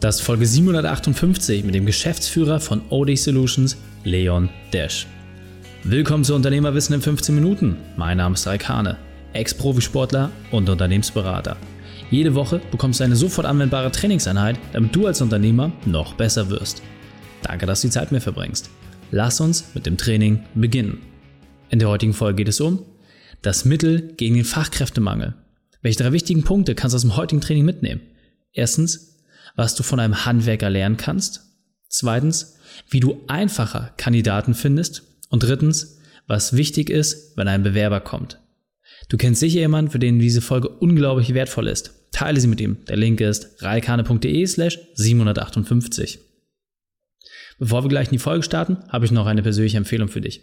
Das ist Folge 758 mit dem Geschäftsführer von OD Solutions, Leon Desch. Willkommen zu Unternehmerwissen in 15 Minuten. Mein Name ist Raik Hane, Ex-Profisportler und Unternehmensberater. Jede Woche bekommst du eine sofort anwendbare Trainingseinheit, damit du als Unternehmer noch besser wirst. Danke, dass du die Zeit mir verbringst. Lass uns mit dem Training beginnen. In der heutigen Folge geht es um das Mittel gegen den Fachkräftemangel. Welche drei wichtigen Punkte kannst du aus dem heutigen Training mitnehmen? Erstens, was du von einem Handwerker lernen kannst. Zweitens, wie du einfacher Kandidaten findest. Und drittens, was wichtig ist, wenn ein Bewerber kommt. Du kennst sicher jemanden, für den diese Folge unglaublich wertvoll ist. Teile sie mit ihm. Der Link ist reikane.de slash 758. Bevor wir gleich in die Folge starten, habe ich noch eine persönliche Empfehlung für dich.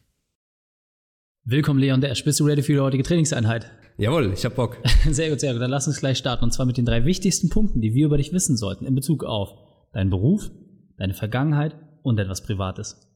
Willkommen Leon Dash. Bist du ready für die heutige Trainingseinheit? Jawohl, ich hab Bock. Sehr gut, sehr gut. Dann lass uns gleich starten. Und zwar mit den drei wichtigsten Punkten, die wir über dich wissen sollten in Bezug auf deinen Beruf, deine Vergangenheit und etwas Privates.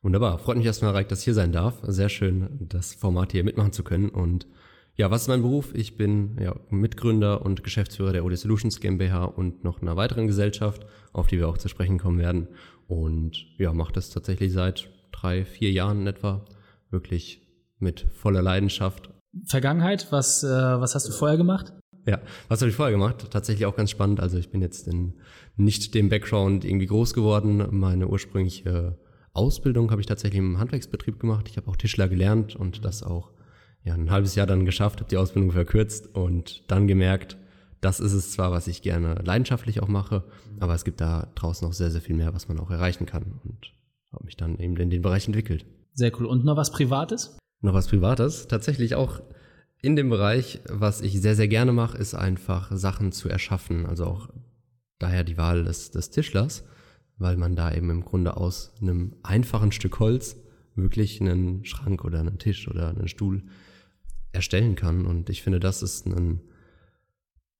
Wunderbar. Freut mich erstmal, Reik, dass ich hier sein darf. Sehr schön, das Format hier mitmachen zu können. Und ja, was ist mein Beruf? Ich bin ja, Mitgründer und Geschäftsführer der OD Solutions GmbH und noch einer weiteren Gesellschaft, auf die wir auch zu sprechen kommen werden. Und ja, mache das tatsächlich seit drei, vier Jahren in etwa. Wirklich mit voller Leidenschaft Vergangenheit, was, äh, was hast du vorher gemacht? Ja, was habe ich vorher gemacht? Tatsächlich auch ganz spannend. Also ich bin jetzt in nicht dem Background irgendwie groß geworden. Meine ursprüngliche Ausbildung habe ich tatsächlich im Handwerksbetrieb gemacht. Ich habe auch Tischler gelernt und das auch ja, ein halbes Jahr dann geschafft, habe die Ausbildung verkürzt und dann gemerkt, das ist es zwar, was ich gerne leidenschaftlich auch mache, aber es gibt da draußen noch sehr, sehr viel mehr, was man auch erreichen kann und habe mich dann eben in den Bereich entwickelt. Sehr cool. Und noch was Privates? Noch was Privates. Tatsächlich auch in dem Bereich, was ich sehr, sehr gerne mache, ist einfach Sachen zu erschaffen. Also auch daher die Wahl des, des Tischlers, weil man da eben im Grunde aus einem einfachen Stück Holz wirklich einen Schrank oder einen Tisch oder einen Stuhl erstellen kann. Und ich finde, das ist ein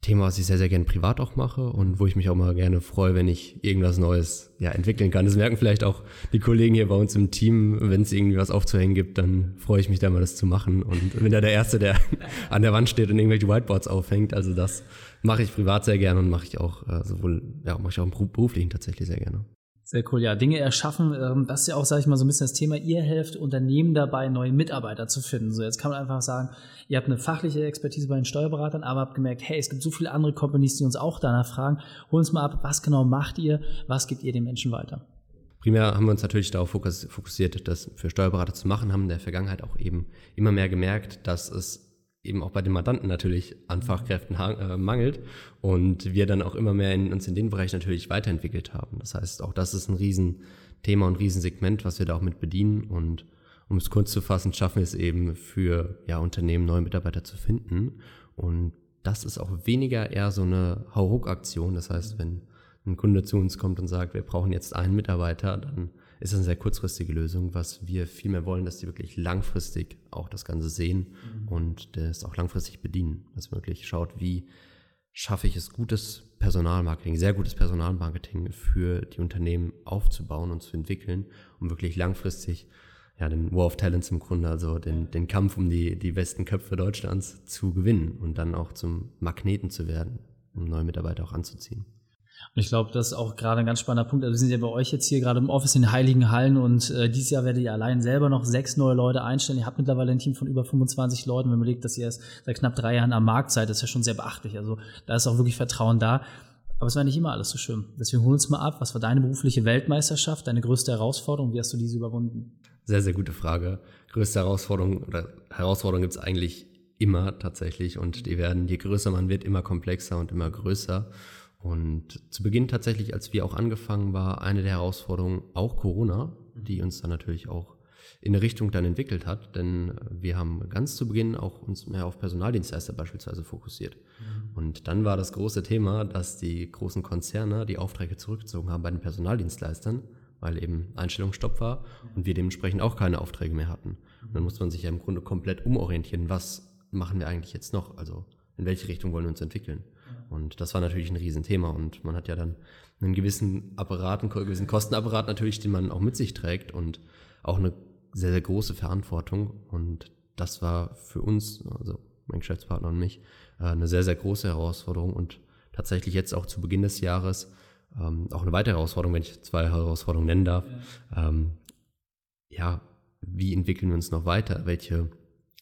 Thema, was ich sehr, sehr gerne privat auch mache und wo ich mich auch mal gerne freue, wenn ich irgendwas Neues ja, entwickeln kann. Das merken vielleicht auch die Kollegen hier bei uns im Team, wenn es irgendwie was aufzuhängen gibt, dann freue ich mich da mal das zu machen. Und bin da der Erste, der an der Wand steht und irgendwelche Whiteboards aufhängt. Also das mache ich privat sehr gerne und mache ich auch äh, sowohl, ja, mache ich auch im beruflichen tatsächlich sehr gerne. Sehr cool, ja. Dinge erschaffen, ähm, das ist ja auch, sage ich mal, so ein bisschen das Thema. Ihr helft Unternehmen dabei, neue Mitarbeiter zu finden. So, jetzt kann man einfach sagen, ihr habt eine fachliche Expertise bei den Steuerberatern, aber habt gemerkt, hey, es gibt so viele andere Companies, die uns auch danach fragen. Hol uns mal ab, was genau macht ihr? Was gibt ihr den Menschen weiter? Primär haben wir uns natürlich darauf fokussiert, das für Steuerberater zu machen, haben in der Vergangenheit auch eben immer mehr gemerkt, dass es eben auch bei den Mandanten natürlich an Fachkräften äh, mangelt und wir dann auch immer mehr in, uns in den Bereich natürlich weiterentwickelt haben. Das heißt, auch das ist ein Riesenthema und Riesensegment, was wir da auch mit bedienen und um es kurz zu fassen, schaffen wir es eben für ja, Unternehmen neue Mitarbeiter zu finden und das ist auch weniger eher so eine Hauruck-Aktion. Das heißt, wenn ein Kunde zu uns kommt und sagt, wir brauchen jetzt einen Mitarbeiter, dann ist das eine sehr kurzfristige Lösung. Was wir vielmehr wollen, dass die wirklich langfristig auch das Ganze sehen mhm. und das auch langfristig bedienen. Dass man wirklich schaut, wie schaffe ich es, gutes Personalmarketing, sehr gutes Personalmarketing für die Unternehmen aufzubauen und zu entwickeln, um wirklich langfristig ja, den War of Talents im Grunde, also den, den Kampf um die, die besten Köpfe Deutschlands zu gewinnen und dann auch zum Magneten zu werden, um neue Mitarbeiter auch anzuziehen. Und ich glaube, das ist auch gerade ein ganz spannender Punkt. Also wir sind ja bei euch jetzt hier gerade im Office in den Heiligen Hallen und äh, dieses Jahr werdet ihr allein selber noch sechs neue Leute einstellen. Ihr habt mittlerweile ein Team von über 25 Leuten. Wenn man überlegt, dass ihr erst seit knapp drei Jahren am Markt seid, das ist ja schon sehr beachtlich. Also da ist auch wirklich Vertrauen da. Aber es war nicht immer alles so schön. Deswegen hol uns mal ab. Was war deine berufliche Weltmeisterschaft, deine größte Herausforderung? Wie hast du diese überwunden? Sehr, sehr gute Frage. Größte Herausforderung oder Herausforderung gibt es eigentlich immer tatsächlich und die werden, je größer man wird, immer komplexer und immer größer. Und zu Beginn tatsächlich, als wir auch angefangen war, eine der Herausforderungen auch Corona, die uns dann natürlich auch in eine Richtung dann entwickelt hat, denn wir haben ganz zu Beginn auch uns mehr auf Personaldienstleister beispielsweise fokussiert. Mhm. Und dann war das große Thema, dass die großen Konzerne die Aufträge zurückgezogen haben bei den Personaldienstleistern, weil eben Einstellungsstopp war und wir dementsprechend auch keine Aufträge mehr hatten. Und dann musste man sich ja im Grunde komplett umorientieren. Was machen wir eigentlich jetzt noch? Also in welche Richtung wollen wir uns entwickeln? Und das war natürlich ein Riesenthema und man hat ja dann einen gewissen Apparat, einen gewissen Kostenapparat natürlich, den man auch mit sich trägt und auch eine sehr, sehr große Verantwortung. Und das war für uns, also mein Geschäftspartner und mich, äh, eine sehr, sehr große Herausforderung und tatsächlich jetzt auch zu Beginn des Jahres ähm, auch eine weitere Herausforderung, wenn ich zwei Herausforderungen nennen darf. Ja. Ähm, ja, wie entwickeln wir uns noch weiter? Welche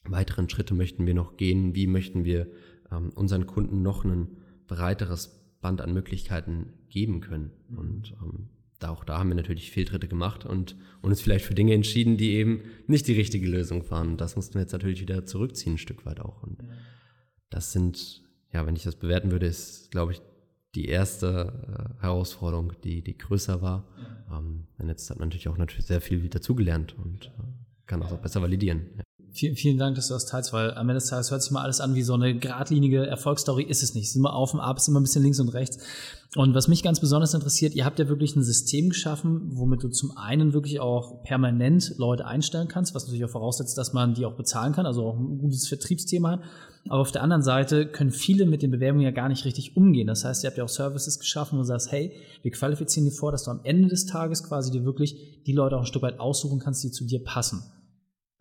weiteren Schritte möchten wir noch gehen? Wie möchten wir ähm, unseren Kunden noch ein breiteres Band an Möglichkeiten geben können? Mhm. Und ähm, da, auch da haben wir natürlich Fehltritte gemacht und, uns vielleicht für Dinge entschieden, die eben nicht die richtige Lösung waren. Das mussten wir jetzt natürlich wieder zurückziehen, ein Stück weit auch. Und das sind, ja, wenn ich das bewerten würde, ist, glaube ich, die erste äh, Herausforderung, die, die größer war. Ja. Ähm, und jetzt hat man natürlich auch natürlich sehr viel dazugelernt und äh, kann das auch besser validieren. Ja. Vielen, vielen Dank, dass du das teilst, weil am Ende des Tages hört sich mal alles an wie so eine geradlinige Erfolgsstory. Ist es nicht. Es ist immer auf und ab, es ist immer ein bisschen links und rechts. Und was mich ganz besonders interessiert, ihr habt ja wirklich ein System geschaffen, womit du zum einen wirklich auch permanent Leute einstellen kannst, was natürlich auch voraussetzt, dass man die auch bezahlen kann, also auch ein gutes Vertriebsthema hat. Aber auf der anderen Seite können viele mit den Bewerbungen ja gar nicht richtig umgehen. Das heißt, ihr habt ja auch Services geschaffen, wo du sagst, hey, wir qualifizieren dir vor, dass du am Ende des Tages quasi dir wirklich die Leute auch ein Stück weit aussuchen kannst, die zu dir passen.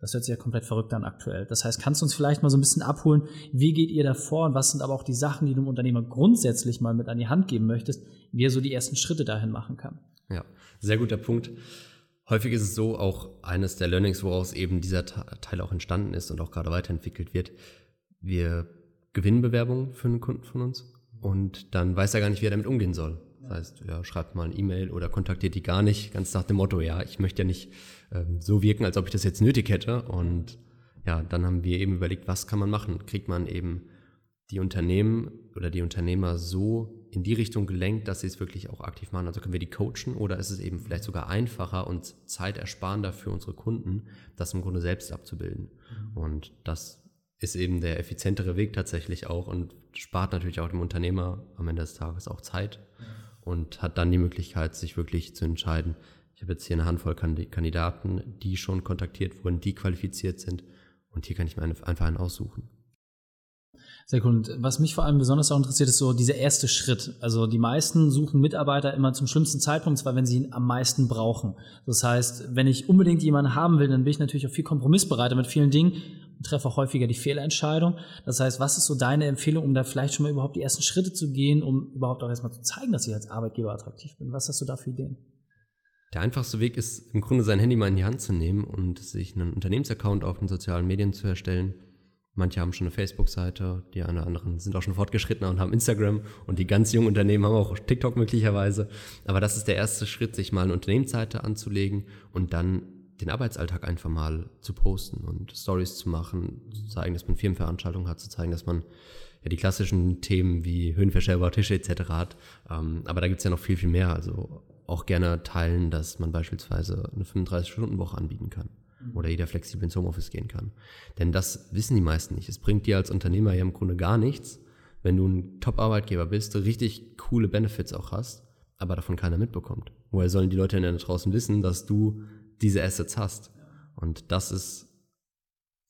Das hört sich ja komplett verrückt an aktuell. Das heißt, kannst du uns vielleicht mal so ein bisschen abholen, wie geht ihr da vor und was sind aber auch die Sachen, die du dem Unternehmer grundsätzlich mal mit an die Hand geben möchtest, wie er so die ersten Schritte dahin machen kann? Ja, sehr guter Punkt. Häufig ist es so, auch eines der Learnings, woraus eben dieser Teil auch entstanden ist und auch gerade weiterentwickelt wird. Wir gewinnen Bewerbungen für einen Kunden von uns und dann weiß er gar nicht, wie er damit umgehen soll. Das heißt, ja, schreibt mal ein E-Mail oder kontaktiert die gar nicht, ganz nach dem Motto, ja, ich möchte ja nicht ähm, so wirken, als ob ich das jetzt nötig hätte. Und ja, dann haben wir eben überlegt, was kann man machen? Kriegt man eben die Unternehmen oder die Unternehmer so in die Richtung gelenkt, dass sie es wirklich auch aktiv machen? Also können wir die coachen oder ist es eben vielleicht sogar einfacher und zeitersparender für unsere Kunden, das im Grunde selbst abzubilden? Mhm. Und das ist eben der effizientere Weg tatsächlich auch und spart natürlich auch dem Unternehmer am Ende des Tages auch Zeit und hat dann die Möglichkeit, sich wirklich zu entscheiden. Ich habe jetzt hier eine Handvoll Kandidaten, die schon kontaktiert wurden, die qualifiziert sind und hier kann ich mir einfach einen aussuchen. Sehr cool. Und was mich vor allem besonders auch interessiert, ist so dieser erste Schritt. Also die meisten suchen Mitarbeiter immer zum schlimmsten Zeitpunkt, zwar wenn sie ihn am meisten brauchen. Das heißt, wenn ich unbedingt jemanden haben will, dann bin ich natürlich auch viel kompromissbereiter mit vielen Dingen und treffe auch häufiger die Fehlentscheidung. Das heißt, was ist so deine Empfehlung, um da vielleicht schon mal überhaupt die ersten Schritte zu gehen, um überhaupt auch erstmal zu zeigen, dass ich als Arbeitgeber attraktiv bin? Was hast du da für Ideen? Der einfachste Weg ist im Grunde sein Handy mal in die Hand zu nehmen und sich einen Unternehmensaccount auf den sozialen Medien zu erstellen Manche haben schon eine Facebook-Seite, die einen oder anderen sind auch schon fortgeschrittener und haben Instagram und die ganz jungen Unternehmen haben auch TikTok möglicherweise. Aber das ist der erste Schritt, sich mal eine Unternehmensseite anzulegen und dann den Arbeitsalltag einfach mal zu posten und Stories zu machen, zu zeigen, dass man Firmenveranstaltungen hat, zu zeigen, dass man ja die klassischen Themen wie höhenverstellbare Tische etc. hat. Ähm, aber da gibt's ja noch viel, viel mehr. Also auch gerne teilen, dass man beispielsweise eine 35-Stunden-Woche anbieten kann oder jeder flexibel ins Homeoffice gehen kann. Denn das wissen die meisten nicht. Es bringt dir als Unternehmer ja im Grunde gar nichts, wenn du ein Top-Arbeitgeber bist, richtig coole Benefits auch hast, aber davon keiner mitbekommt. Woher sollen die Leute denn da draußen wissen, dass du diese Assets hast? Und das ist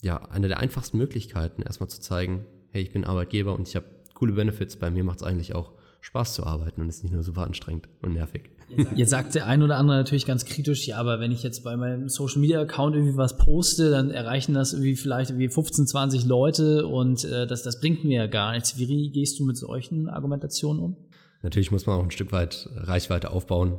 ja eine der einfachsten Möglichkeiten, erstmal zu zeigen, hey, ich bin Arbeitgeber und ich habe coole Benefits, bei mir macht es eigentlich auch Spaß zu arbeiten und ist nicht nur super anstrengend und nervig. Jetzt sagt der ein oder andere natürlich ganz kritisch, ja, aber wenn ich jetzt bei meinem Social Media Account irgendwie was poste, dann erreichen das irgendwie vielleicht irgendwie 15, 20 Leute und äh, das, das bringt mir ja gar nichts. Wie gehst du mit solchen Argumentationen um? Natürlich muss man auch ein Stück weit Reichweite aufbauen.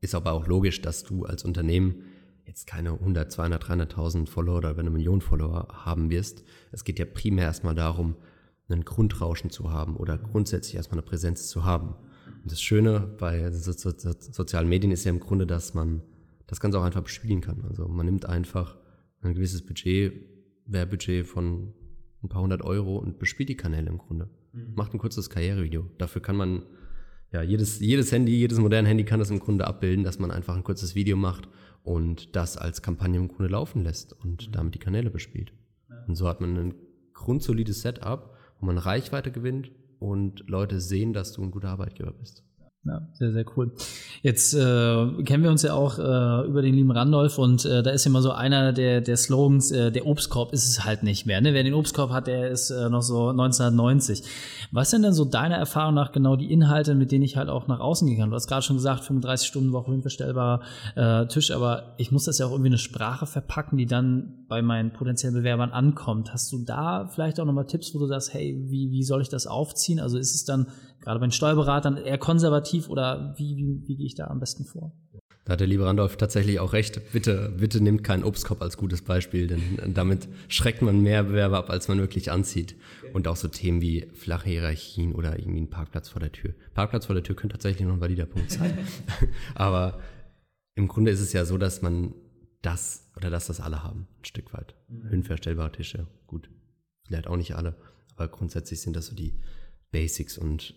Ist aber auch logisch, dass du als Unternehmen jetzt keine 100, 200, 300.000 Follower oder eine Million Follower haben wirst. Es geht ja primär erstmal darum, einen Grundrauschen zu haben oder grundsätzlich erstmal eine Präsenz zu haben. Und das Schöne bei so, so, so, sozialen Medien ist ja im Grunde, dass man das Ganze auch einfach bespielen kann. Also man nimmt einfach ein gewisses Budget, Werbebudget von ein paar hundert Euro und bespielt die Kanäle im Grunde. Mhm. Macht ein kurzes Karrierevideo. Dafür kann man, ja, jedes, jedes Handy, jedes moderne Handy kann das im Grunde abbilden, dass man einfach ein kurzes Video macht und das als Kampagne im Grunde laufen lässt und mhm. damit die Kanäle bespielt. Ja. Und so hat man ein grundsolides Setup, wo man Reichweite gewinnt und Leute sehen, dass du ein guter Arbeitgeber bist. Ja, sehr, sehr cool. Jetzt äh, kennen wir uns ja auch äh, über den lieben Randolph und äh, da ist immer so einer der, der Slogans, äh, der Obstkorb ist es halt nicht mehr. Ne? Wer den Obstkorb hat, der ist äh, noch so 1990. Was sind denn so deiner Erfahrung nach genau die Inhalte, mit denen ich halt auch nach außen gehen kann? Du hast gerade schon gesagt, 35 Stunden Woche unverstellbarer äh, Tisch, aber ich muss das ja auch irgendwie eine Sprache verpacken, die dann bei meinen potenziellen Bewerbern ankommt. Hast du da vielleicht auch nochmal Tipps, wo du sagst, hey, wie, wie soll ich das aufziehen? Also ist es dann gerade bei den Steuerberatern eher konservativ oder wie, wie, wie gehe ich da am besten vor? Da hat der liebe Randolph tatsächlich auch recht. Bitte, bitte nimmt keinen Obstkorb als gutes Beispiel, denn damit schreckt man mehr Bewerber ab, als man wirklich anzieht. Und auch so Themen wie flache Hierarchien oder irgendwie ein Parkplatz vor der Tür. Parkplatz vor der Tür könnte tatsächlich noch ein valider Punkt sein. Aber im Grunde ist es ja so, dass man das oder dass das alle haben, ein Stück weit. Mhm. Höhenverstellbare Tische, gut. Vielleicht auch nicht alle, aber grundsätzlich sind das so die Basics und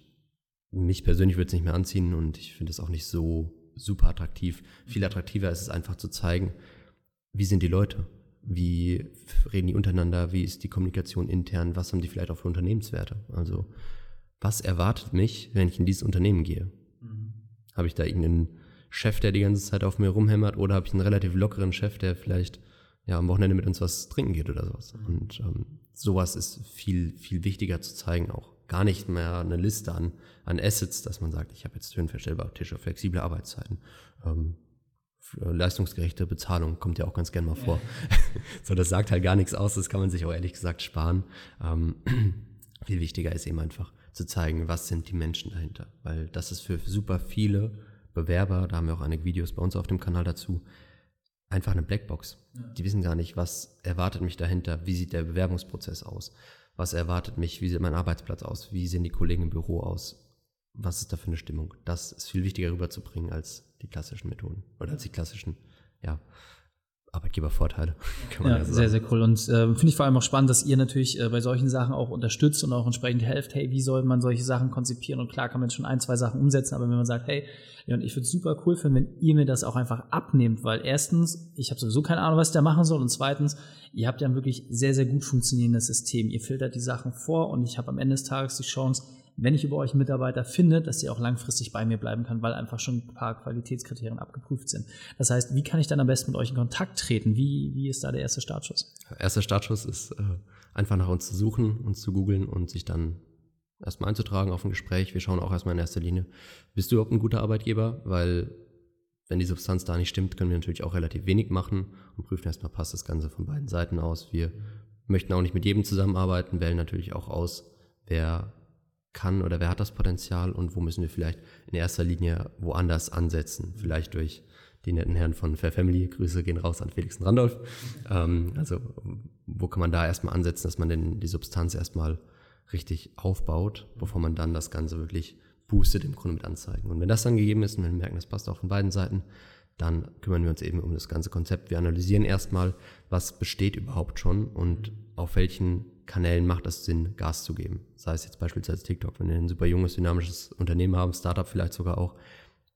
mich persönlich würde es nicht mehr anziehen und ich finde es auch nicht so super attraktiv. Viel attraktiver ist es einfach zu zeigen, wie sind die Leute, wie reden die untereinander, wie ist die Kommunikation intern, was haben die vielleicht auch für Unternehmenswerte. Also was erwartet mich, wenn ich in dieses Unternehmen gehe? Mhm. Habe ich da irgendeinen Chef, der die ganze Zeit auf mir rumhämmert oder habe ich einen relativ lockeren Chef, der vielleicht ja, am Wochenende mit uns was trinken geht oder sowas. Mhm. Und ähm, sowas ist viel, viel wichtiger zu zeigen auch gar nicht mehr eine Liste an, an Assets, dass man sagt, ich habe jetzt höhenverstellbare Tische, flexible Arbeitszeiten, ähm, leistungsgerechte Bezahlung kommt ja auch ganz gerne mal vor. so, das sagt halt gar nichts aus, das kann man sich auch ehrlich gesagt sparen. Ähm, viel wichtiger ist eben einfach zu zeigen, was sind die Menschen dahinter, weil das ist für super viele Bewerber, da haben wir auch einige Videos bei uns auf dem Kanal dazu, einfach eine Blackbox. Ja. Die wissen gar nicht, was erwartet mich dahinter, wie sieht der Bewerbungsprozess aus was erwartet mich, wie sieht mein Arbeitsplatz aus, wie sehen die Kollegen im Büro aus, was ist da für eine Stimmung. Das ist viel wichtiger rüberzubringen als die klassischen Methoden oder als die klassischen, ja, Arbeitgebervorteile. Kann man ja, ja sehr, sehr cool. Und äh, finde ich vor allem auch spannend, dass ihr natürlich äh, bei solchen Sachen auch unterstützt und auch entsprechend helft, hey, wie soll man solche Sachen konzipieren? Und klar kann man jetzt schon ein, zwei Sachen umsetzen, aber wenn man sagt, hey, und ich würde es super cool finden, wenn ihr mir das auch einfach abnehmt, weil erstens, ich habe sowieso keine Ahnung, was ich da machen soll und zweitens, ihr habt ja ein wirklich sehr, sehr gut funktionierendes System. Ihr filtert die Sachen vor und ich habe am Ende des Tages die Chance, wenn ich über euch einen Mitarbeiter finde, dass der auch langfristig bei mir bleiben kann, weil einfach schon ein paar Qualitätskriterien abgeprüft sind. Das heißt, wie kann ich dann am besten mit euch in Kontakt treten? Wie, wie ist da der erste Startschuss? Erster Startschuss ist äh, einfach nach uns zu suchen, uns zu googeln und sich dann erstmal einzutragen auf ein Gespräch. Wir schauen auch erstmal in erster Linie, bist du überhaupt ein guter Arbeitgeber? Weil wenn die Substanz da nicht stimmt, können wir natürlich auch relativ wenig machen und prüfen erstmal, passt das Ganze von beiden Seiten aus. Wir möchten auch nicht mit jedem zusammenarbeiten, wählen natürlich auch aus, wer kann oder wer hat das Potenzial und wo müssen wir vielleicht in erster Linie woanders ansetzen. Vielleicht durch die netten Herren von Fair Family. Grüße gehen raus an Felix und Randolph. Ähm, also wo kann man da erstmal ansetzen, dass man denn die Substanz erstmal richtig aufbaut, bevor man dann das Ganze wirklich boostet im Grunde mit Anzeigen. Und wenn das dann gegeben ist und wir merken, das passt auch von beiden Seiten, dann kümmern wir uns eben um das ganze Konzept. Wir analysieren erstmal, was besteht überhaupt schon und auf welchen Kanälen macht es Sinn, Gas zu geben. Sei es jetzt beispielsweise TikTok, wenn wir ein super junges, dynamisches Unternehmen haben, Startup vielleicht sogar auch,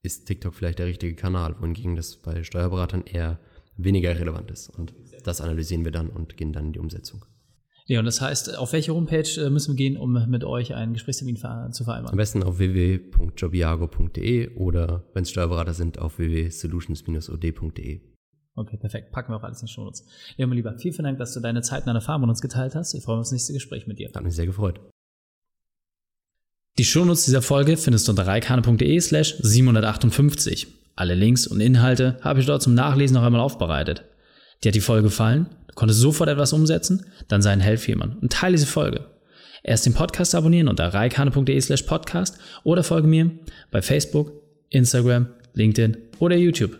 ist TikTok vielleicht der richtige Kanal, wohingegen das bei Steuerberatern eher weniger relevant ist. Und das analysieren wir dann und gehen dann in die Umsetzung. Ja, und das heißt, auf welche Homepage äh, müssen wir gehen, um mit euch einen Gesprächstermin zu vereinbaren? Am besten auf www.jobiago.de oder wenn es Steuerberater sind, auf www.solutions-od.de. Okay, perfekt. Packen wir auch alles in den Shownotes. Ja, mein Lieber, vielen, vielen Dank, dass du deine Zeit und deine Erfahrung mit uns geteilt hast. Ich freue mich auf das nächste Gespräch mit dir. Hat mich sehr gefreut. Die Shownotes dieser Folge findest du unter reikane.de slash 758. Alle Links und Inhalte habe ich dort zum Nachlesen noch einmal aufbereitet. Dir hat die Folge gefallen? Du konntest sofort etwas umsetzen? Dann sei ein Helf jemand und teile diese Folge. Erst den Podcast abonnieren unter reikane.de slash podcast oder folge mir bei Facebook, Instagram, LinkedIn oder YouTube,